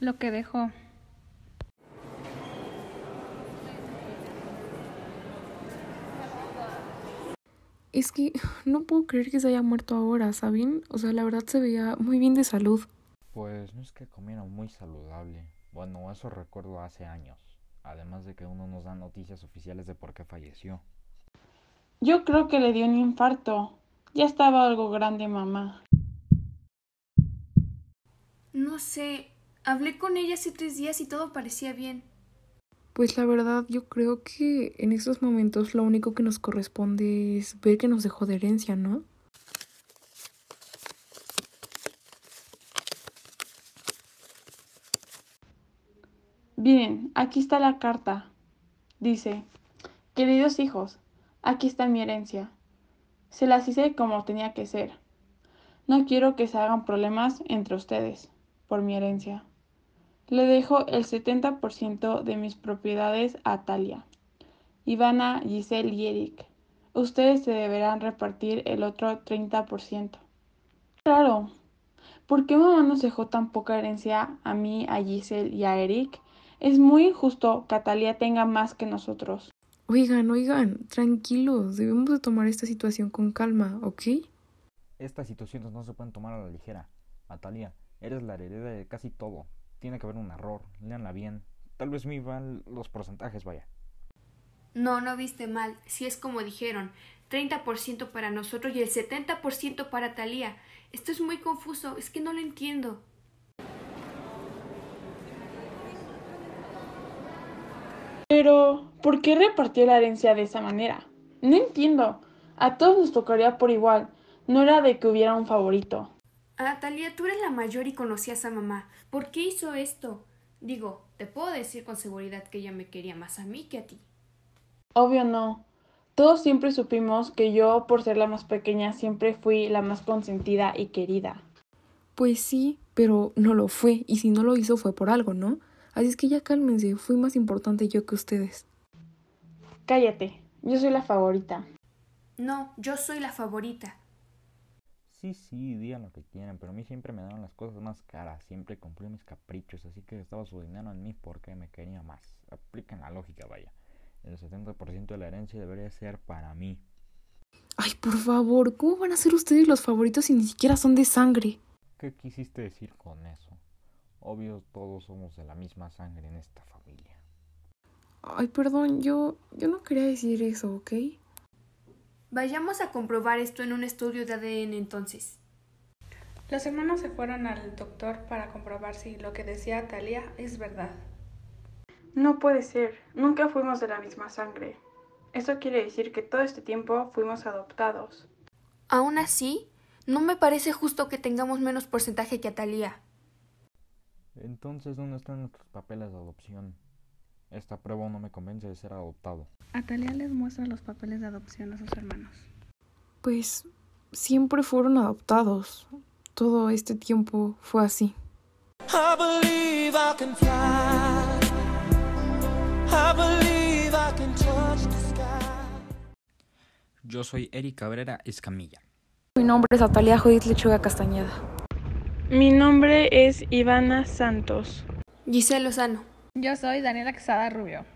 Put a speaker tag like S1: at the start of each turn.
S1: lo que dejó.
S2: Es que no puedo creer que se haya muerto ahora, ¿saben? O sea, la verdad se veía muy bien de salud.
S3: Pues no es que comiera muy saludable. Bueno, eso recuerdo hace años. Además de que uno nos da noticias oficiales de por qué falleció.
S4: Yo creo que le dio un infarto. Ya estaba algo grande, mamá.
S5: No sé. Hablé con ella hace tres días y todo parecía bien.
S2: Pues la verdad, yo creo que en estos momentos lo único que nos corresponde es ver que nos dejó de herencia, ¿no?
S4: Bien, aquí está la carta. Dice, queridos hijos, aquí está mi herencia. Se las hice como tenía que ser. No quiero que se hagan problemas entre ustedes por mi herencia. Le dejo el 70% de mis propiedades a Talia, Ivana, Giselle y Eric. Ustedes se deberán repartir el otro 30%. Claro, ¿por qué mamá nos dejó tan poca herencia a mí, a Giselle y a Eric? Es muy injusto que Talia tenga más que nosotros.
S2: Oigan, oigan, tranquilos, debemos de tomar esta situación con calma, ¿ok?
S3: Estas situaciones no se pueden tomar a la ligera. Atalia, eres la heredera de casi todo. Tiene que haber un error, leanla bien. Tal vez me van los porcentajes, vaya.
S5: No, no viste mal. Si es como dijeron, 30% para nosotros y el 70% para Talía. Esto es muy confuso, es que no lo entiendo.
S4: Pero, ¿por qué repartió la herencia de esa manera? No entiendo. A todos nos tocaría por igual. No era de que hubiera un favorito.
S5: Ah, Talia, tú eres la mayor y conocías a mamá. ¿Por qué hizo esto? Digo, te puedo decir con seguridad que ella me quería más a mí que a ti.
S4: Obvio no. Todos siempre supimos que yo, por ser la más pequeña, siempre fui la más consentida y querida.
S2: Pues sí, pero no lo fue, y si no lo hizo fue por algo, ¿no? Así es que ya cálmense, fui más importante yo que ustedes.
S4: Cállate, yo soy la favorita.
S5: No, yo soy la favorita.
S3: Sí, sí, digan lo que quieran, pero a mí siempre me daban las cosas más caras, siempre cumplí mis caprichos, así que estaba su dinero en mí porque me quería más. Apliquen la lógica, vaya. El 70% de la herencia debería ser para mí.
S2: Ay, por favor, ¿cómo van a ser ustedes los favoritos si ni siquiera son de sangre?
S3: ¿Qué quisiste decir con eso? Obvio, todos somos de la misma sangre en esta familia.
S2: Ay, perdón, yo, yo no quería decir eso, ¿ok?
S5: Vayamos a comprobar esto en un estudio de ADN entonces.
S1: Los hermanos se fueron al doctor para comprobar si lo que decía Talia es verdad.
S4: No puede ser, nunca fuimos de la misma sangre. Eso quiere decir que todo este tiempo fuimos adoptados.
S5: Aún así, no me parece justo que tengamos menos porcentaje que a Talia.
S3: Entonces, ¿dónde están nuestros papeles de adopción? Esta prueba no me convence de ser adoptado.
S1: Atalia les muestra los papeles de adopción a sus hermanos.
S2: Pues siempre fueron adoptados. Todo este tiempo fue así.
S6: Yo soy Eric Cabrera Escamilla.
S2: Mi nombre es Atalia Judith Lechuga Castañeda.
S4: Mi nombre es Ivana Santos.
S5: Giselle Lozano.
S1: Yo soy Daniela Quesada Rubio.